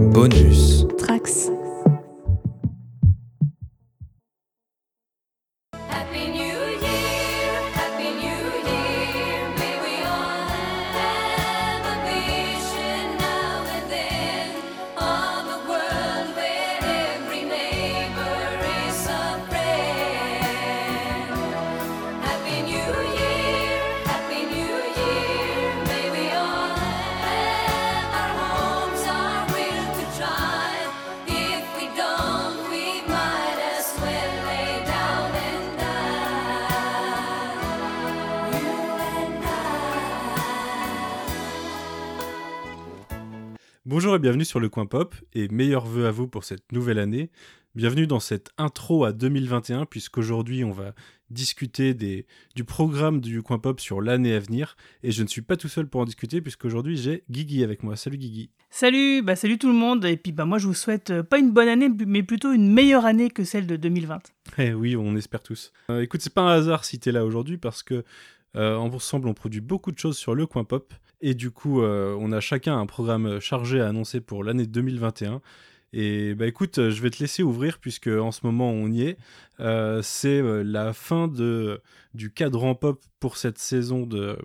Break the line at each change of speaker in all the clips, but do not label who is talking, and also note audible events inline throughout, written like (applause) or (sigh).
Bonus.
Bienvenue sur le coin pop et meilleurs vœux à vous pour cette nouvelle année. Bienvenue dans cette intro à 2021 puisqu'aujourd'hui on va discuter des, du programme du coin pop sur l'année à venir et je ne suis pas tout seul pour en discuter puisqu'aujourd'hui j'ai Guigui avec moi. Salut Guigui.
Salut, bah salut tout le monde, et puis bah moi je vous souhaite euh, pas une bonne année, mais plutôt une meilleure année que celle de 2020.
Eh oui, on espère tous. Euh, écoute, c'est pas un hasard si t'es là aujourd'hui parce que euh, ensemble on produit beaucoup de choses sur le coin pop et du coup euh, on a chacun un programme chargé à annoncer pour l'année 2021. Et bah écoute, euh, je vais te laisser ouvrir puisque en ce moment on y est. Euh, c'est euh, la fin de, du cadran pop pour cette saison de,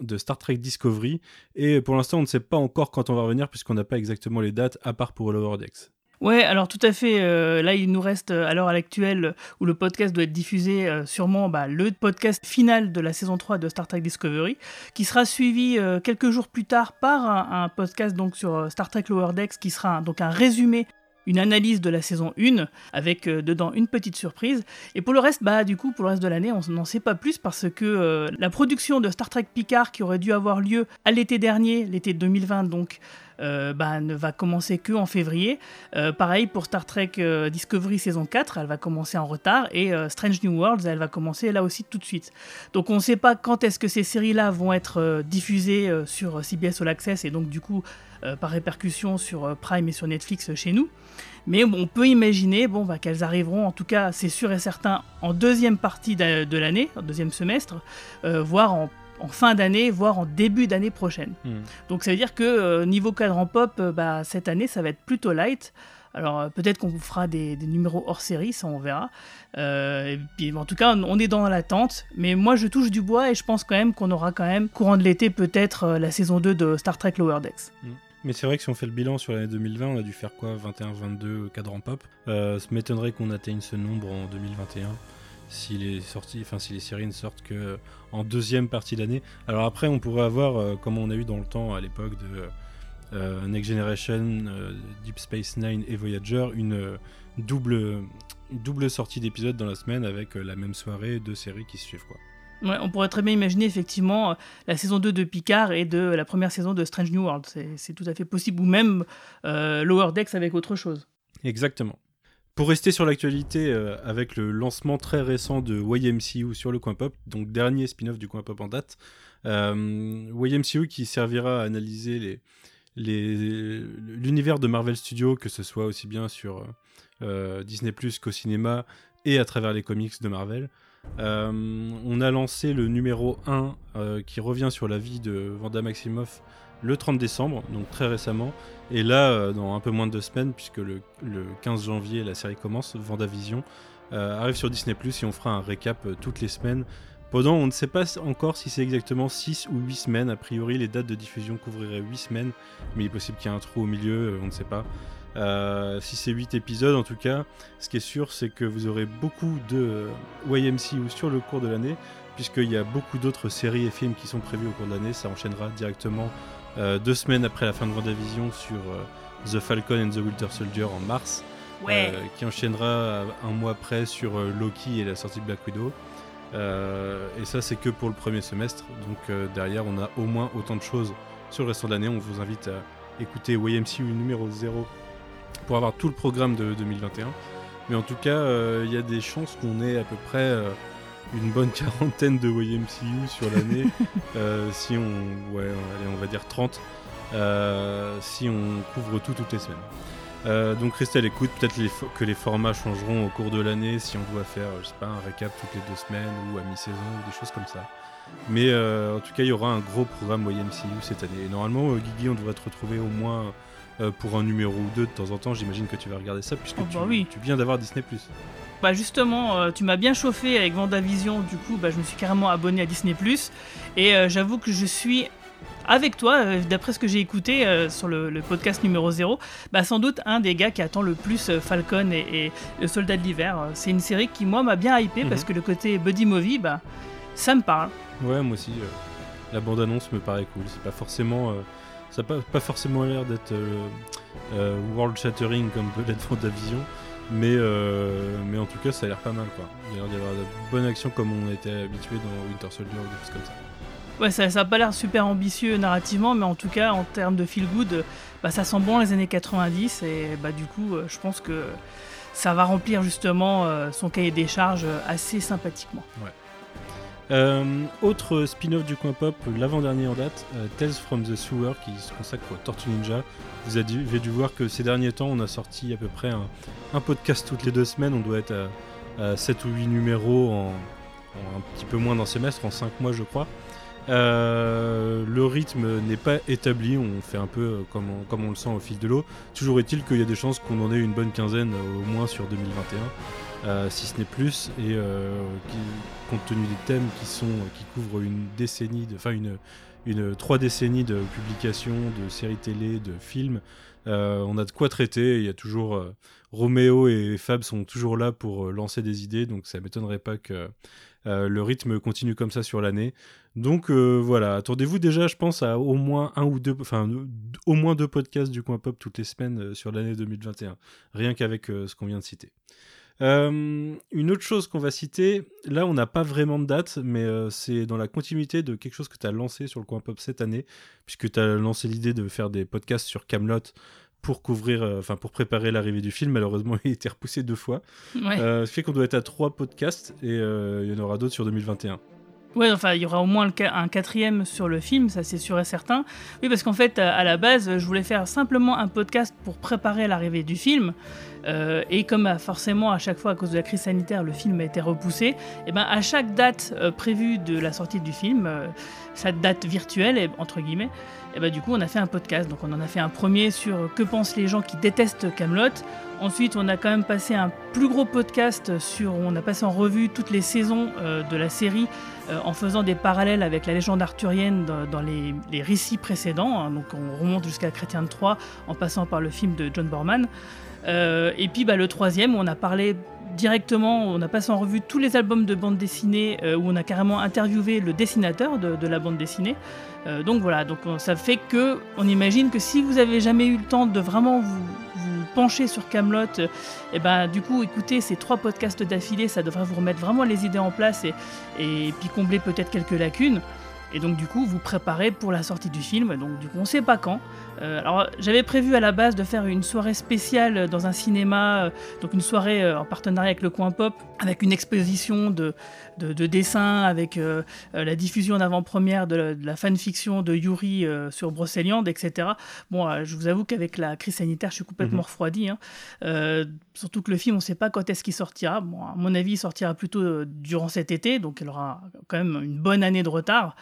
de Star Trek Discovery. Et pour l'instant on ne sait pas encore quand on va revenir puisqu'on n'a pas exactement les dates à part pour Lower Decks.
Ouais, alors tout à fait, euh, là il nous reste euh, à l'heure actuelle où le podcast doit être diffusé, euh, sûrement bah, le podcast final de la saison 3 de Star Trek Discovery, qui sera suivi quelques jours plus tard par un, podcast donc sur Star Trek Lower Decks, qui sera un- donc un résumé une analyse de la saison 1 avec dedans une petite surprise. Et pour le reste, bah du coup, pour le reste de l'année, on n'en sait pas plus parce que la production de Star Trek Picard qui aurait dû avoir lieu à l'été dernier, l'été 2020 donc, euh, bah, ne va commencer que en février. Euh, pareil pour Star Trek euh, Discovery saison 4, elle va commencer en retard et Strange New Worlds, elle va commencer là aussi tout de suite. Donc on ne sait pas quand est-ce que ces séries-là vont être diffusées sur CBS All Access et donc du coup par répercussion sur Prime et sur Netflix chez nous. Mais on peut imaginer bon, bah, qu'elles arriveront, en tout cas c'est sûr et certain, en deuxième partie de l'année, en deuxième semestre, voire en, en fin d'année, voire en début d'année prochaine. Donc ça veut dire que euh, niveau cadran pop, euh, bah, cette année ça va être plutôt light. Alors euh, peut-être qu'on vous fera des, des numéros hors série, ça on verra. Et puis, en tout cas, on- on est dans l'attente. Mais moi je touche du bois et je pense quand même qu'on aura quand même, courant de l'été, peut-être la saison 2 de Star Trek Lower Decks.
Mais c'est vrai que si on fait le bilan sur l'année 2020, on a dû faire quoi? 21-22 cadran pop. Ça m'étonnerait qu'on atteigne ce nombre en 2021 si les, sorties, enfin, si les séries ne sortent que en deuxième partie d'année. Alors après, on pourrait avoir, euh, comme on a eu dans le temps à l'époque de euh, Next Generation, euh, Deep Space Nine et Voyager, une double, une double sortie d'épisodes dans la semaine avec la même soirée, deux séries qui se suivent. Quoi.
Ouais, on pourrait très bien imaginer effectivement la saison 2 de Picard et de la première saison de Strange New World. C'est c'est tout à fait possible. Ou même euh, Lower Decks avec autre chose.
Exactement. Pour rester sur l'actualité, euh, avec le lancement très récent de YMCU sur le coin pop, donc dernier spin-off du coin pop en date, euh, YMCU qui servira à analyser l'univers de Marvel Studios, que ce soit aussi bien sur euh, Disney qu'au cinéma et à travers les comics de Marvel. On a lancé le numéro 1 euh, qui revient sur la vie de Vanda Maximoff le 30 décembre, donc très récemment. Et là, euh, dans un peu moins de deux semaines, puisque le, le 15 janvier, la série commence, Vendavision euh, arrive sur Disney et on fera un récap euh, toutes les semaines. Pendant, on ne sait pas encore si c'est exactement 6 ou 8 semaines. A priori, les dates de diffusion couvriraient 8 semaines, mais il est possible qu'il y ait un trou au milieu, on ne sait pas. Si c'est 8 épisodes, en tout cas, ce qui est sûr, c'est que vous aurez beaucoup de euh, YMCU sur le cours de l'année, puisqu'il y a beaucoup d'autres séries et films qui sont prévus au cours de l'année. Ça enchaînera directement deux semaines après la fin de Vendavision sur euh, The Falcon and the Winter Soldier en mars,
Ouais.
euh, qui enchaînera un mois après sur euh, Loki et la sortie de Black Widow. Euh, et ça, c'est que pour le premier semestre. Donc euh, derrière, on a au moins autant de choses sur le restant de l'année. On vous invite à écouter YMCU numéro 0 pour avoir tout le programme de 2021. Mais en tout cas, euh, il y a des chances qu'on ait à peu près euh, une bonne quarantaine de YMCU sur l'année. (laughs) Euh, si on, ouais, allez, on va dire 30, euh, si on couvre tout toutes les semaines. Euh, donc restez à l'écoute, peut-être les que les formats changeront au cours de l'année si on doit faire, je sais pas, un récap toutes les deux semaines ou à mi-saison ou des choses comme ça. Mais en tout cas, il y aura un gros programme YMCU cette année. Et normalement, Guigui, on devrait te retrouver au moins euh, pour un numéro ou deux de temps en temps. J'imagine que tu vas regarder ça puisque
Oh,
tu,
bah oui.
tu viens d'avoir Disney+.
Bah justement, euh, tu m'as bien chauffé avec Vendavision, du coup bah, je me suis carrément abonné à Disney ⁇ et euh, j'avoue que je suis avec toi, d'après ce que j'ai écouté euh, sur le, le podcast numéro 0, bah, sans doute un des gars qui attend le plus euh, Falcon et, et le Soldat de l'hiver. C'est une série qui moi m'a bien hypé
Mhm.
parce que le côté buddy movie, bah, ça me parle.
Ouais, moi aussi. euh, la bande-annonce me paraît cool. C'est pas forcément... ça n'a pas, pas forcément l'air d'être euh, euh, world-shattering comme peut l'être Vendavision. Mais, euh, mais en tout cas, ça a l'air pas mal. quoi. Il y a l'air d'y avoir de bonnes actions comme on était habitué dans Winter Soldier ou des choses comme ça.
Ouais, ça, ça a pas l'air super ambitieux narrativement, mais en tout cas, en termes de feel good, bah, ça sent bon les années 90, et bah, du coup, euh, je pense que ça va remplir justement euh, son cahier des charges assez sympathiquement.
Euh, autre spin-off du coin pop, l'avant-dernier en date, euh, Tales from the Sewer, qui se consacre aux Tortues Ninja. Vous avez dû, voir que ces derniers temps, on a sorti à peu près un, un podcast toutes les deux semaines. On doit être à, à 7 ou 8 numéros en, un petit peu moins d'un semestre, en 5 mois je crois. Euh, le rythme n'est pas établi, on fait un peu euh, comme on, le sent au fil de l'eau. Toujours est-il qu'il y a des chances qu'on en ait une bonne quinzaine au moins sur 2021, euh, si ce n'est plus, et euh, compte tenu des thèmes qui sont qui couvrent une décennie, enfin une, une trois décennies de publications, de séries télé, de films, euh, on a de quoi traiter. Il y a toujours Roméo et Fab sont toujours là pour lancer des idées, donc ça m'étonnerait pas que le rythme continue comme ça sur l'année. Donc voilà, attendez-vous déjà, je pense, à au moins un ou deux, enfin au moins deux podcasts du coin pop toutes les semaines sur l'année 2021, rien qu'avec ce qu'on vient de citer. Euh, une autre chose qu'on va citer, là on n'a pas vraiment de date, mais euh, c'est dans la continuité de quelque chose que tu as lancé sur le coin pop cette année, puisque tu as lancé l'idée de faire des podcasts sur Camelot pour couvrir, euh, enfin pour préparer l'arrivée du film. Malheureusement, (laughs) il a été repoussé deux fois.
Ouais.
Euh, ce qui fait qu'on doit être à trois podcasts et euh, il y en aura d'autres sur 2021.
Ouais, enfin, il y aura au moins le un quatrième sur le film, ça c'est sûr et certain. Oui, parce qu'en fait, à la base, je voulais faire simplement un podcast pour préparer l'arrivée du film. Euh, et comme à- forcément, à chaque fois, à cause de la crise sanitaire, le film a été repoussé, et ben à chaque date euh, prévue de la sortie du film, euh, cette date virtuelle, et- entre guillemets, et ben du coup, on a fait un podcast. Donc, on en a fait un premier sur euh, que pensent les gens qui détestent Camelot. Ensuite, on a quand même passé un plus gros podcast sur, on a passé en revue toutes les saisons euh, de la série euh, en faisant des parallèles avec la légende arthurienne dans, dans les, les récits précédents. hein. donc on remonte jusqu'à Chrétien de Troyes en passant par le film de John Borman. Euh, et puis bah, le troisième, on a parlé directement, on a passé en revue tous les albums de bande dessinée, euh, où on a carrément interviewé le dessinateur de, la bande dessinée. Euh, donc voilà, donc on- ça fait que on imagine que si vous avez jamais eu le temps de vraiment vous, pencher sur Camelot, et ben du coup écoutez ces trois podcasts d'affilée, ça devrait vous remettre vraiment les idées en place et puis combler peut-être quelques lacunes. Et donc du coup, vous préparez pour la sortie du film. Donc du coup, on sait pas quand. Euh, alors j'avais prévu à la base de faire une soirée spéciale dans un cinéma, euh, donc une soirée euh, en partenariat avec le Coin Pop, avec une exposition de, de, de dessins, avec euh, euh, la diffusion en avant-première de, la- de la fanfiction de Yuri euh, sur Brocéliande, etc. Bon, euh, je vous avoue qu'avec la crise sanitaire, je suis complètement
Mhm.
refroidi. hein. Euh, surtout que le film, on ne sait pas quand est-ce qu'il sortira. Bon, à mon avis, il sortira plutôt euh, durant cet été, donc il aura quand même une bonne année de retard.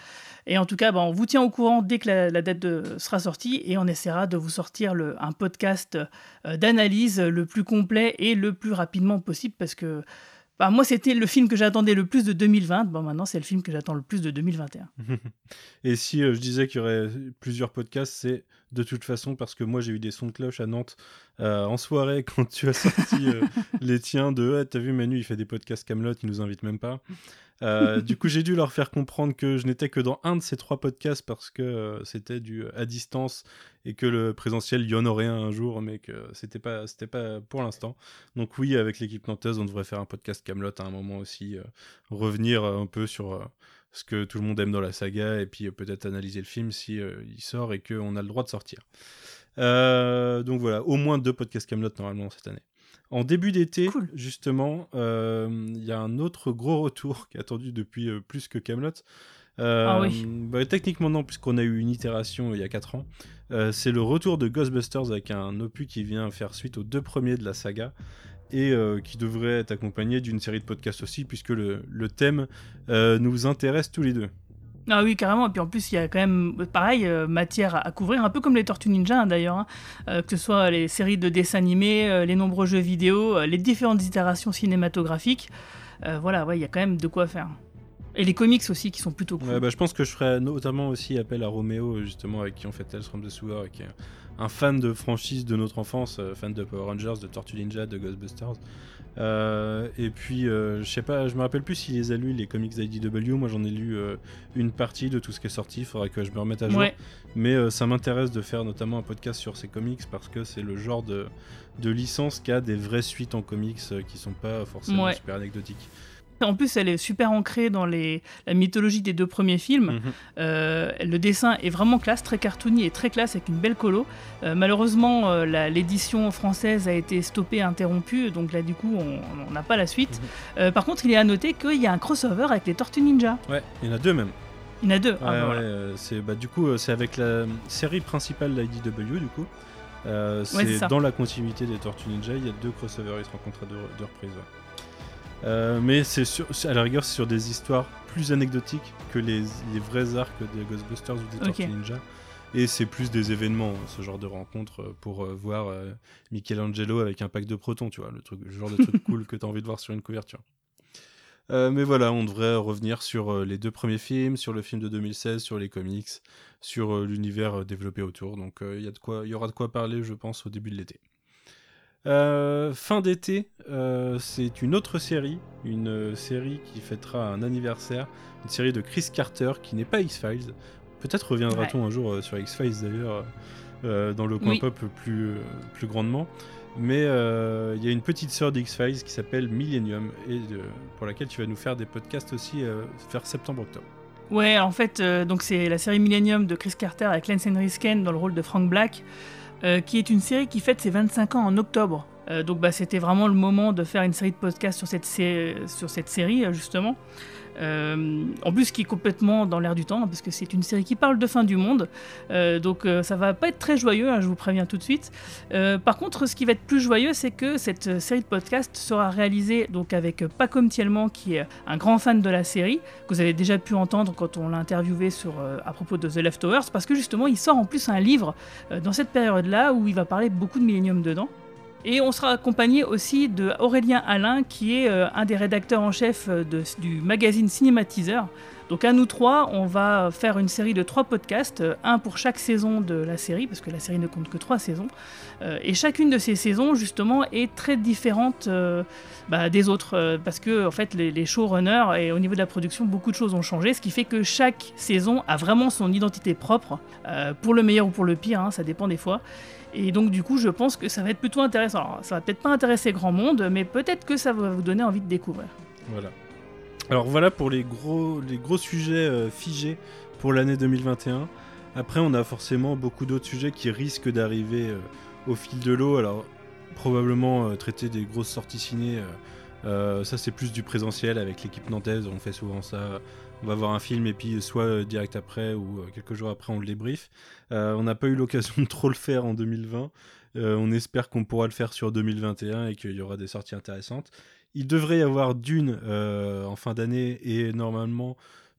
Et en tout cas, bah, on vous tient au courant dès que la, la date de- sera sortie et on essaiera de vous sortir le- un podcast euh, d'analyse le plus complet et le plus rapidement possible parce que bah, moi, c'était le film que j'attendais le plus de 2020. Bon, maintenant, c'est le film que j'attends le plus de 2021. (laughs)
Et si euh, je disais qu'il y aurait plusieurs podcasts, c'est de toute façon parce que moi j'ai eu des sons de cloche à Nantes euh, en soirée (laughs) quand tu as sorti euh, (laughs) les tiens de ah, t'as vu Manu il fait des podcasts Camelot il nous invite même pas Euh, du coup j'ai dû leur faire comprendre que je n'étais que dans un de ces trois podcasts parce que euh, c'était du à distance et que le présentiel y en aurait un un jour mais que c'était pas c'était pas pour l'instant donc oui avec l'équipe nantaise on devrait faire un podcast Camelot à un moment aussi euh, revenir euh, un peu sur euh, ce que tout le monde aime dans la saga, et puis euh, peut-être analyser le film si euh, il sort et qu'on a le droit de sortir. Euh, donc voilà, au moins deux podcasts Camelot normalement cette année. En début d'été,
Cool.
justement, euh, il y a un autre gros retour (laughs) qui est attendu depuis euh, plus que Camelot. Euh,
Ah oui.
bah, techniquement non, puisqu'on a eu une itération il y a 4 ans. Euh, c'est le retour de Ghostbusters avec un opus qui vient faire suite aux deux premiers de la saga et euh, qui devrait être accompagné d'une série de podcasts aussi, puisque le, le thème euh, nous intéresse tous les deux.
Ah oui, carrément. Et puis en plus, il y a quand même, pareil, euh, matière à, couvrir, un peu comme les Tortues Ninja hein, d'ailleurs, hein. Euh, que ce soit les séries de dessins animés, euh, les nombreux jeux vidéo, les différentes itérations cinématographiques. Voilà, ouais, il y a quand même de quoi faire. Et les comics aussi qui sont plutôt cool.
Bah, je pense que je ferai notamment aussi appel à Roméo, justement, avec qui on fait Tales from the Sewer, qui est un fan de franchise de notre enfance, fan de Power Rangers, de Tortue Ninja, de Ghostbusters. Euh, et puis, euh, je sais pas, je me rappelle plus s'il les a lus, les comics d'IDW. Moi, j'en ai lu euh, une partie de tout ce qui est sorti. Il faudrait que je me remette à jour.
Ouais.
Mais euh, ça m'intéresse de faire notamment un podcast sur ces comics parce que c'est le genre de, de licence qui a des vraies suites en comics qui sont pas forcément
Ouais.
super anecdotiques.
En plus, elle est super ancrée dans les, la mythologie des deux premiers films.
Mhm.
Euh, le dessin est vraiment classe, très cartoony et très classe avec une belle colo. Euh, malheureusement, euh, l'édition française a été stoppée, interrompue, donc là du coup on n'a pas la suite.
Mhm.
Par contre, il est à noter qu'il y a un crossover avec les Tortues Ninja.
Ouais, il y en a deux même.
Il y en a deux.
Ouais,
Ah, bah,
ouais,
voilà.
euh, c'est bah, du coup c'est avec la série principale d'IDW du coup.
C'est
dans la continuité des Tortues Ninja, il y a deux crossovers, ils se rencontrent à deux, deux reprises. Euh, mais c'est à la rigueur c'est sur des histoires plus anecdotiques que les, les vrais arcs des Ghostbusters ou des Tortues
Ok.
Ninja. Et c'est plus des événements, ce genre de rencontres euh, pour euh, voir euh, Michelangelo avec un pack de protons, tu vois, le, truc, le genre de truc (laughs) cool que tu as envie de voir sur une couverture. Euh, mais voilà, on devrait revenir sur euh, les deux premiers films, sur le film de 2016, sur les comics, sur euh, l'univers développé autour. Donc il y, a de quoi- il y aura de quoi parler, je pense, au début de l'été. Euh, fin d'été, euh, c'est une autre série, une euh, série qui fêtera un anniversaire, une série de Chris Carter qui n'est pas X-Files. Peut-être reviendra-t-on un jour sur X-Files d'ailleurs, euh, dans le coin
Oui.
pop plus, plus grandement. Mais il y a une petite sœur d'X-Files qui s'appelle Millennium et pour laquelle tu vas nous faire des podcasts aussi vers septembre-octobre.
Ouais, en fait, donc c'est la série Millennium de Chris Carter avec Lance Henry Sken dans le rôle de Frank Black, euh, qui est une série qui fête ses 25 ans en octobre. Euh, donc bah, c'était vraiment le moment de faire une série de podcasts sur cette, sur cette série, euh, justement. Euh, en plus, qui est complètement dans l'air du temps, parce que c'est une série qui parle de fin du monde. Euh, donc euh, ça va pas être très joyeux, hein, je vous préviens tout de suite. Euh, par contre, ce qui va être plus joyeux, c'est que cette série de podcasts sera réalisée donc avec Paco Thielman, qui est un grand fan de la série, que vous avez déjà pu entendre quand on l'a interviewé sur, à propos de The Leftovers, parce que justement, il sort en plus un livre dans cette période-là où il va parler beaucoup de Millennium dedans. Et on sera accompagné aussi de Aurélien Alain, qui est euh, un des rédacteurs en chef euh, du magazine Cinématiseur. Donc à nous trois, on va faire une série de trois podcasts, euh, un pour chaque saison de la série, parce que la série ne compte que trois saisons. Et chacune de ces saisons, justement, est très différente bah, des autres, parce que en fait, les, showrunners et au niveau de la production, beaucoup de choses ont changé, ce qui fait que chaque saison a vraiment son identité propre, pour le meilleur ou pour le pire, hein, ça dépend des fois. Et donc du coup, je pense que ça va être plutôt intéressant. Alors, ça va peut-être pas intéresser grand monde, mais peut-être que ça va vous donner envie de découvrir.
Voilà. Alors voilà pour les gros, les gros sujets euh, figés pour l'année 2021. Après, on a forcément beaucoup d'autres sujets qui risquent d'arriver euh, au fil de l'eau. Alors, probablement euh, traiter des grosses sorties ciné. ça, c'est plus du présentiel avec l'équipe nantaise. On fait souvent ça. On va voir un film et puis soit euh, direct après ou euh, quelques jours après, on le débrief. Euh, on n'a pas eu l'occasion (laughs) de trop le faire en 2020. Euh, on espère qu'on pourra le faire sur 2021 et qu'il y aura des sorties intéressantes. Il devrait y avoir Dune en fin d'année et normalement,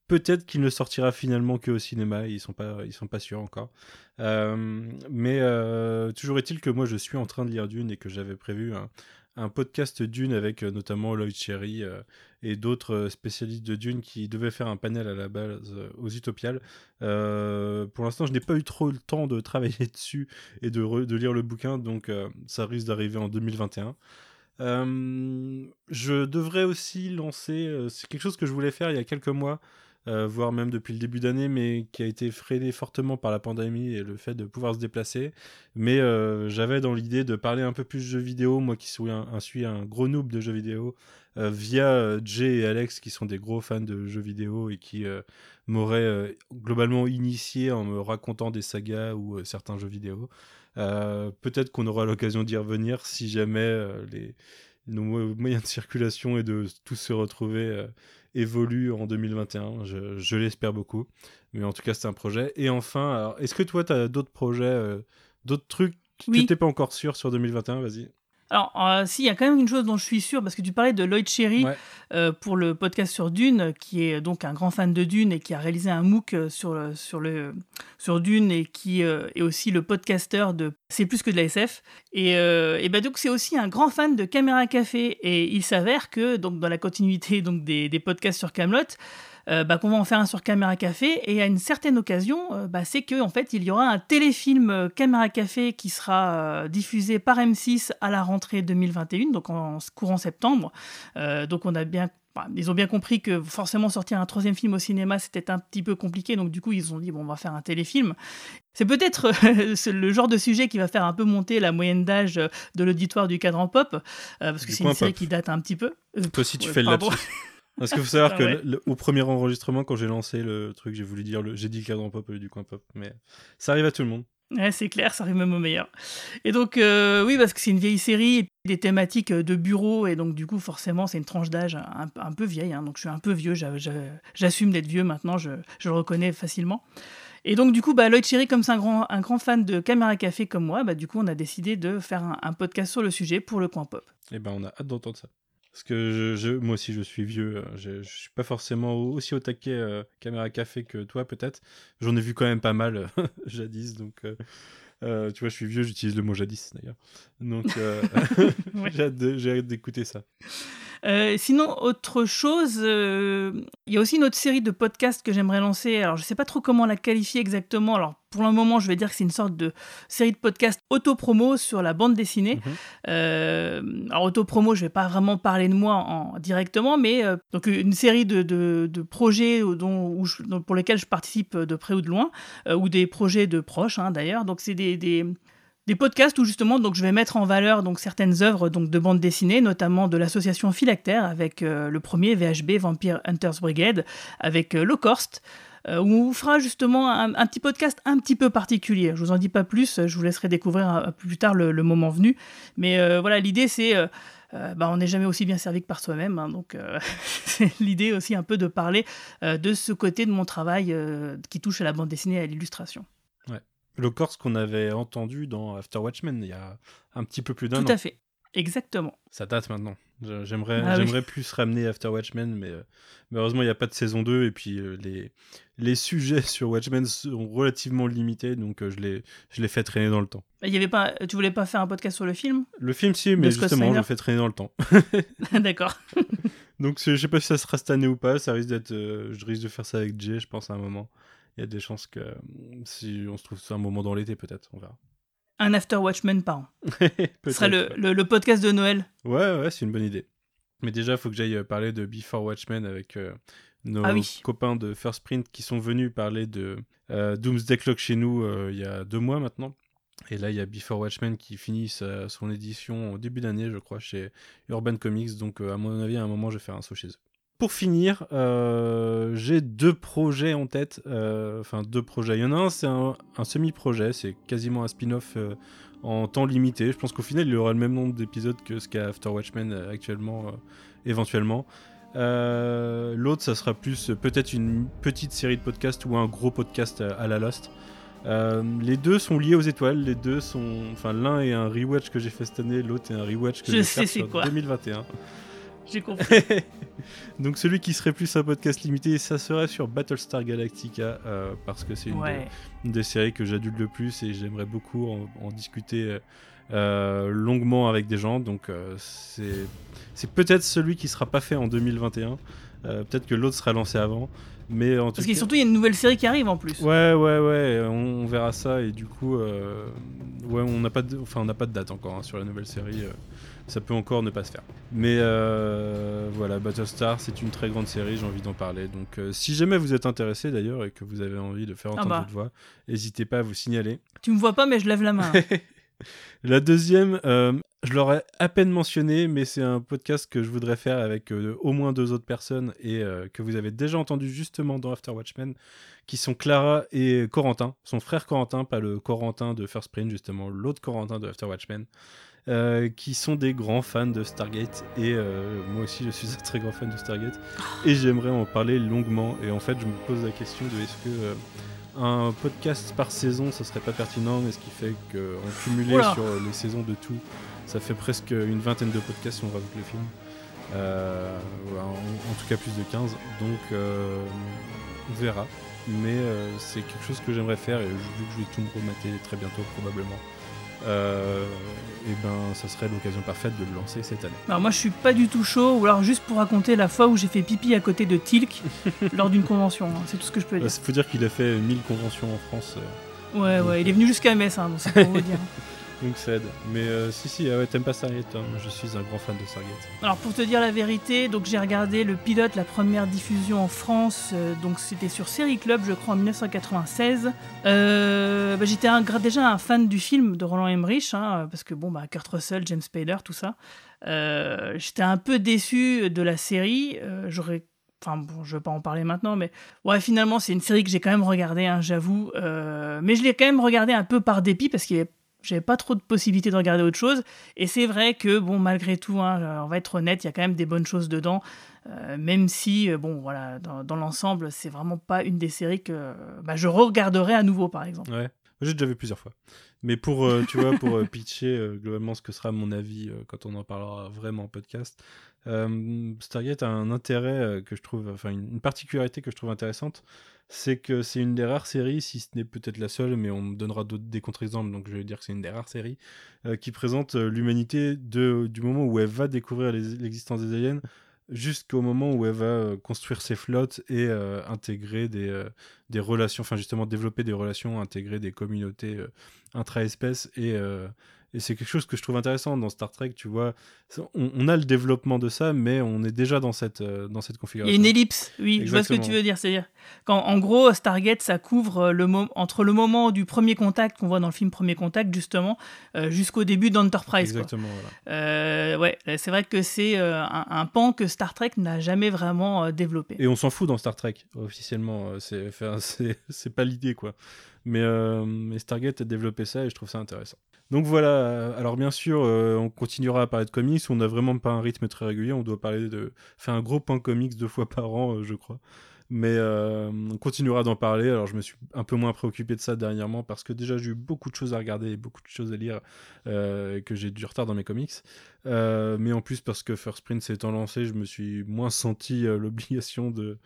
peut-être qu'il ne sortira finalement que au cinéma. Ils sont ils sont pas sûrs encore. Mais toujours est-il que moi, je suis en train de lire Dune et que j'avais prévu un podcast Dune avec euh, notamment Lloyd Cherry euh, et d'autres euh, spécialistes de Dune qui devaient faire un panel à la base aux Utopiales. Pour l'instant, je n'ai pas eu trop le temps de (laughs) travailler dessus et de, re- de lire le bouquin, donc ça risque d'arriver en 2021. Euh, je devrais aussi lancer, c'est quelque chose que je voulais faire il y a quelques mois, voire même depuis le début d'année, mais qui a été freiné fortement par la pandémie et le fait de pouvoir se déplacer. Mais euh, j'avais dans l'idée de parler un peu plus jeux vidéo, moi qui suis un, gros noob de jeux vidéo, euh, via euh, Jay et Alex qui sont des gros fans de jeux vidéo et qui euh, m'auraient euh, globalement initié en me racontant des sagas ou euh, certains jeux vidéo. Euh, Peut-être qu'on aura l'occasion d'y revenir si jamais euh, les, nos mo- moyens de circulation et de tous se retrouver euh, évoluent en 2021. Je, je l'espère beaucoup. Mais en tout cas, c'est un projet. Et enfin, est-ce que toi, tu as d'autres projets, euh, d'autres trucs que
Oui.
t'es pas encore sûr sur 2021 Vas-y.
Alors, euh, si, il y a quand même une chose dont je suis sûr, parce que tu parlais de Lloyd Cherry
Ouais.
euh, pour le podcast sur Dune, qui est donc un grand fan de Dune et qui a réalisé un MOOC euh, sur, sur, le, sur Dune et qui euh, est aussi le podcasteur de C'est plus que de la SF. Et, et ben donc, c'est aussi un grand fan de Caméra Café. Et il s'avère que, donc, dans la continuité donc, des, des podcasts sur Camelot, euh, bah, qu'on va en faire un sur Caméra Café et à une certaine occasion, euh, bah, c'est que en fait il y aura un téléfilm euh, Caméra Café qui sera diffusé par M6 à la rentrée 2021, donc en, courant septembre. Donc on a bien bah, ils ont bien compris que forcément sortir un troisième film au cinéma c'était un petit peu compliqué, donc du coup ils ont dit bon on va faire un téléfilm. C'est peut-être (laughs) le genre de sujet qui va faire un peu monter la moyenne d'âge de l'auditoire du cadran pop, euh, parce que c'est une série
pop.
qui date un petit peu.
Toi aussi, tu
ouais,
fais le. (laughs) Parce qu'il faut savoir
Ah
que
ouais.
le- au premier enregistrement, quand j'ai lancé le truc, j'ai voulu dire, le- j'ai dit le cadran pop au lieu du coin pop, mais ça arrive à tout le monde.
Ouais, c'est clair, ça arrive même au meilleur. Et donc, euh, oui, parce que c'est une vieille série, des thématiques euh, de bureau, et donc du coup, forcément, c'est une tranche d'âge un, un peu vieille. hein. donc, je suis un peu vieux, j'a- j'a- j'assume d'être vieux maintenant, je, je le reconnais facilement. Et donc, du coup, bah, Lloyd Cherry, comme c'est un grand, un grand fan de Caméra Café comme moi, bah, du coup, on a décidé de faire un, un podcast sur le sujet pour le coin pop.
Et ben, on a hâte d'entendre ça. Parce que je, je- moi aussi, je suis vieux. euh, Je, je suis pas forcément aussi au taquet euh, caméra café que toi, peut-être. J'en ai vu quand même pas mal euh, (laughs) jadis, donc. euh, tu vois, je suis vieux, j'utilise le mot jadis d'ailleurs. Donc, euh, (laughs) (laughs)
Ouais.
j'ai hâte d'écouter ça.
Euh, sinon, autre chose, euh, il y a aussi une autre série de podcasts que j'aimerais lancer. Alors, je sais pas trop comment la qualifier exactement. Alors, pour le moment, je vais dire que c'est une sorte de série de podcasts auto-promo sur la bande dessinée.
Mhm.
Euh, alors, auto-promo, je vais pas vraiment parler de moi en, directement, mais euh, donc une série de, de- de projets dont, où je- dont- pour lesquels je participe de près ou de loin, euh, ou des projets de proches hein, d'ailleurs. Donc, c'est des, des, des podcasts où justement donc je vais mettre en valeur donc certaines œuvres donc de bande dessinée notamment de l'association Phylactère avec euh, le premier VHB Vampire Hunters Brigade avec euh, euh, où on vous fera justement un, petit podcast un petit peu particulier. Je vous en dis pas plus, je vous laisserai découvrir un, peu plus tard le, moment venu. Mais euh, voilà, l'idée c'est euh, bah, on n'est jamais aussi bien servi que par soi-même, hein, donc (laughs) c'est l'idée aussi un peu de parler de ce côté de mon travail qui touche à la bande dessinée et à l'illustration.
Le Corse qu'on avait entendu dans After Watchmen il y a un petit peu plus d'un
Tout
an.
à fait, exactement.
Ça date maintenant. J'aimerais
Ah oui.
j'aimerais plus ramener After Watchmen, mais euh, malheureusement, il n'y a pas de saison 2. Et puis, euh, les, les (laughs) sujets sur Watchmen sont relativement limités, donc euh, je l'ai fait traîner dans le temps.
Il y avait pas, tu voulais pas faire un podcast sur le film?
Le film, si, mais justement, je le fais traîner dans le temps. (laughs) (laughs)
D'accord.
Donc, je sais pas si ça sera cette année ou pas. Ça risque d'être. je risque de faire ça avec Jay, je pense, à un moment. Il y a des chances que euh, si on se trouve ça un moment dans l'été, peut-être, on verra.
Un After Watchmen par an. (laughs) Ce serait le, le, le podcast de Noël.
Ouais, ouais, c'est une bonne idée. Mais déjà, il faut que j'aille euh, parler de Before Watchmen avec euh, nos
Ah oui.
copains de First Print qui sont venus parler de euh, Doomsday Clock chez nous euh, il y a deux mois maintenant. Et là, il y a Before Watchmen qui finit sa- son édition au début d'année, je crois, chez Urban Comics. Donc, à mon avis, à un moment, je vais faire un saut chez eux. Pour finir, euh, j'ai deux projets en tête. euh, Enfin, deux projets. Il y en a un, c'est un, un semi-projet. C'est quasiment un spin-off euh, en temps limité. Je pense qu'au final, il aura le même nombre d'épisodes que ce qu'a After Watchmen actuellement, éventuellement. L'autre, ça sera plus peut-être une petite série de podcasts ou un gros podcast à la Lost. Les deux sont liés aux étoiles. Les deux sont. Enfin, l'un est un rewatch que j'ai fait cette année, l'autre est un rewatch que
Je
j'ai fait
quoi.
2021.
J'ai (laughs) compris.
Donc celui qui serait plus un podcast limité, ça serait sur Battlestar Galactica, euh, parce que c'est une,
Ouais.
des- une des séries que j'adulte le plus et j'aimerais beaucoup en, en discuter euh, euh, longuement avec des gens. Donc euh, c'est peut-être celui qui sera pas fait en 2021. Euh, peut-être que l'autre sera lancé avant. Mais en
Parce
cas...
que surtout, il y a une nouvelle série qui arrive en plus.
Ouais, ouais, ouais, on, on verra ça et du coup, ouais, on n'a pas, de, enfin, on n'a pas de date encore hein, sur la nouvelle série. Ça peut encore ne pas se faire. Mais euh, voilà, Battlestar, c'est une très grande série, j'ai envie d'en parler. Donc, euh, si jamais vous êtes intéressé d'ailleurs et que vous avez envie de faire
Ah
entendre
bah.
votre voix, n'hésitez pas à vous signaler.
Tu me vois pas, mais je lève la main. (laughs)
La deuxième, euh, je l'aurais à peine mentionné, mais c'est un podcast que je voudrais faire avec euh, au moins deux autres personnes et que vous avez déjà entendu justement dans After Watchmen, qui sont Clara et Corentin, son frère Corentin, pas le Corentin de First Print, justement, l'autre Corentin de After Watchmen, euh, qui sont des grands fans de Stargate et euh, moi aussi je suis un très grand fan de Stargate et j'aimerais en parler longuement et en fait je me pose la question de est-ce que euh, un podcast par saison, ça serait pas pertinent, mais ce qui fait qu'en cumulé
Oula.
sur les saisons de tout, ça fait presque une vingtaine de podcasts si on rajoute les films. Ouais, en, en tout cas plus de 15, donc on verra. Mais euh, c'est quelque chose que j'aimerais faire et vu que je vais tout me remater très bientôt probablement. Euh, et ben ça serait l'occasion parfaite de le lancer cette année.
Alors moi je suis pas du tout chaud, ou alors juste pour raconter la fois où j'ai fait pipi à côté de Tilk (laughs) lors d'une convention, hein. c'est tout ce que je peux
Il
dire.
faut dire qu'il a fait 1000 conventions en France. euh,
Ouais ouais, il est venu jusqu'à Metz, hein, donc c'est pour vous dire. (laughs)
Donc. Mais euh, si, si, ah ouais, t'aimes pas toi Moi, Je suis un grand fan de Stargate.
Alors pour te dire la vérité, donc j'ai regardé le pilote, la première diffusion en France, euh, donc c'était sur Série Club, je crois en 1996. Euh, bah, J'étais déjà un fan du film de Roland Emmerich, hein, parce que bon, bah, Kurt Russell, James Spader, tout ça. Euh, J'étais un peu déçu de la série. J'aurais Enfin bon, je vais pas en parler maintenant, mais ouais, finalement, c'est une série que j'ai quand même regardée, hein, j'avoue. Mais je l'ai quand même regardée un peu par dépit parce qu'il y avait- j'avais pas trop de possibilités de regarder autre chose. Et c'est vrai que, bon, malgré tout, hein, on va être honnête, il y a quand même des bonnes choses dedans. Euh, même si, euh, bon, voilà, dans, dans l'ensemble, c'est vraiment pas une des séries que euh, bah, je regarderai à nouveau, par exemple.
Ouais. J'ai déjà vu plusieurs fois. Mais pour, euh, tu vois, pour euh, pitcher euh, globalement ce que sera mon avis quand on en parlera vraiment en podcast, Stargate a un intérêt que je trouve, enfin une, une particularité que je trouve intéressante, c'est que c'est une des rares séries, si ce n'est peut-être la seule, mais on me donnera des contre-exemples, donc je vais dire que c'est une des rares séries qui présente l'humanité du moment où elle va découvrir l'existence des aliens jusqu'au moment où elle va euh, construire ses flottes et euh, intégrer des, euh, des relations, enfin justement développer des relations, intégrer des communautés intra-espèces et, et c'est quelque chose que je trouve intéressant dans Star Trek, tu vois. On, on a le développement de ça, mais on est déjà dans cette, euh, dans cette
Il y
configuration.
a une ellipse, oui, je vois ce que tu
Exactement.
veux dire. C'est-à-dire, quand, en gros, Stargate, ça couvre euh, le entre le moment du premier contact qu'on voit dans le film Premier Contact, justement, euh, jusqu'au début d'Enterprise. quoi.
Exactement, voilà.
Euh, ouais, c'est vrai que c'est un, un pan que Star Trek n'a jamais vraiment développé.
Et on s'en fout dans Star Trek, officiellement. (laughs) c'est pas l'idée, quoi. Mais, euh, mais Stargate a développé ça et je trouve ça intéressant. Donc voilà, euh, alors bien sûr, euh, on continuera à parler de comics. On n'a vraiment pas un rythme très régulier. On doit parler de. faire un gros point comics deux fois par an, je crois. Mais euh, on continuera d'en parler. Alors je me suis un peu moins préoccupé de ça dernièrement parce que déjà j'ai eu beaucoup de choses à regarder et beaucoup de choses à lire euh, que j'ai du retard dans mes comics. Euh, mais en plus parce que First Print s'étant lancé, je me suis moins senti euh, (laughs) l'obligation de,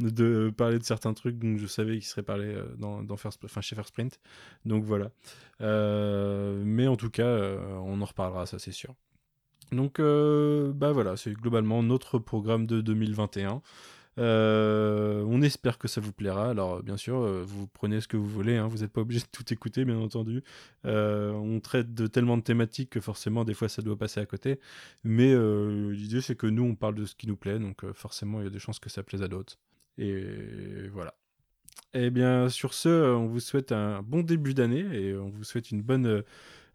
de parler de certains trucs dont je savais qu'ils seraient parlés euh, dans, dans chez First Print. Donc voilà. Mais en tout cas, on en reparlera, ça c'est sûr. Donc bah voilà, c'est globalement notre programme de 2021. Euh, on espère que ça vous plaira. Alors, bien sûr, euh, vous prenez ce que vous voulez. hein, vous n'êtes pas obligé de tout écouter, bien entendu. Euh, on traite de tellement de thématiques que forcément, des fois, ça doit passer à côté. Mais l'idée, c'est que nous, on parle de ce qui nous plaît. Donc, forcément, il y a des chances que ça plaise à d'autres. Et voilà. Eh bien, sur ce, on vous souhaite un bon début d'année et on vous souhaite une bonne,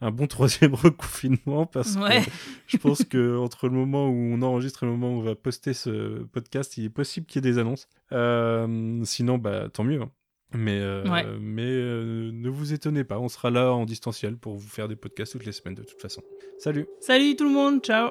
un bon troisième (laughs) reconfinement parce
Ouais.
que je pense que entre le moment où on enregistre et le moment où on va poster ce podcast, il est possible qu'il y ait des annonces. Euh, sinon, bah, tant mieux. hein. Mais, euh,
Ouais.
mais euh, ne vous étonnez pas, on sera là en distanciel pour vous faire des podcasts toutes les semaines de toute façon. Salut
Salut tout le monde, ciao